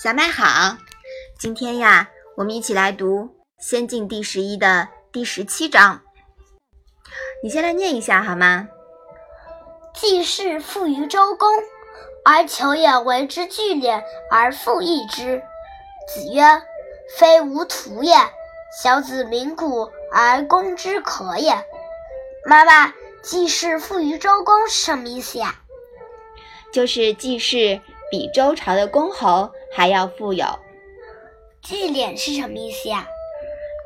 小麦好，今天呀，我们一起来读《仙境》第十一的第十七章。你先来念一下好吗？季氏富于周公，而求也为之聚敛而复益之。子曰：“非吾徒也。小子鸣鼓而攻之可也。”妈妈，季氏富于周公是什么意思呀？就是季氏比周朝的公侯还要富有。聚敛是什么意思呀？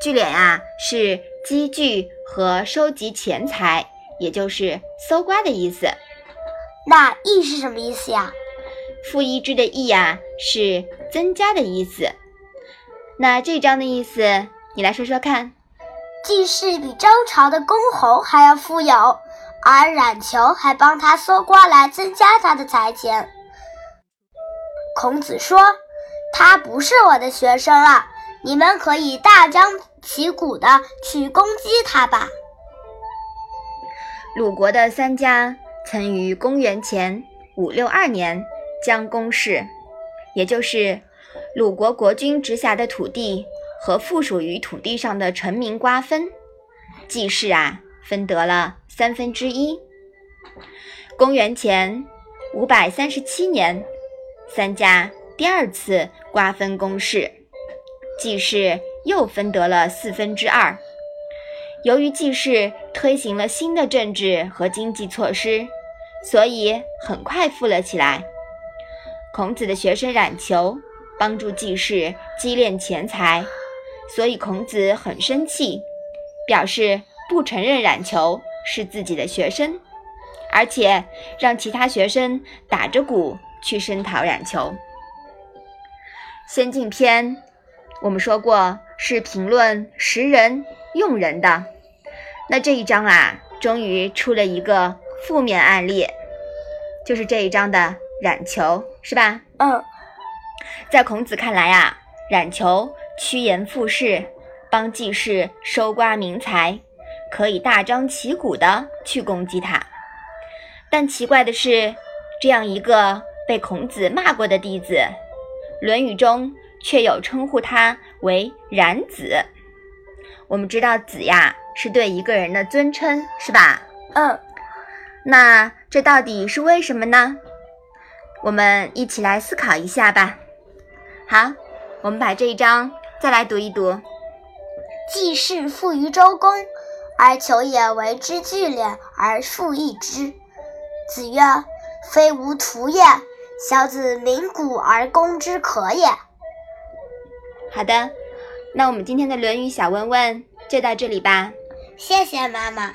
聚敛啊，是积聚和收集钱财，也就是搜刮的意思。那益是什么意思呀？富一之的益啊，是增加的意思。那这章的意思，你来说说看。季氏比周朝的公侯还要富有，而冉求还帮他搜刮来增加他的财钱。孔子说：“他不是我的学生了，你们可以大张旗鼓的去攻击他吧。”鲁国的三家曾于公元前五六二年将公事，也就是鲁国国君直辖的土地。和附属于土地上的臣民瓜分，季氏啊分得了三分之一。公元前五百三十七年，三家第二次瓜分公室，季氏又分得了四分之二。由于季氏推行了新的政治和经济措施，所以很快富了起来。孔子的学生冉求帮助季氏积敛钱财。所以孔子很生气，表示不承认冉求是自己的学生，而且让其他学生打着鼓去声讨冉求。先进篇我们说过是评论识人用人的，那这一章啊，终于出了一个负面案例，就是这一章的冉求，是吧？嗯，在孔子看来啊，冉求。趋炎附势，帮季氏收刮民财，可以大张旗鼓的去攻击他。但奇怪的是，这样一个被孔子骂过的弟子，《论语》中却有称呼他为冉子。我们知道“子”呀是对一个人的尊称，是吧？嗯。那这到底是为什么呢？我们一起来思考一下吧。好，我们把这一章。再来读一读。季氏富于周公，而求也为之聚敛而复议之。子曰：“非吾徒也。小子鸣鼓而攻之可也。”好的，那我们今天的《论语》小问问就到这里吧。谢谢妈妈。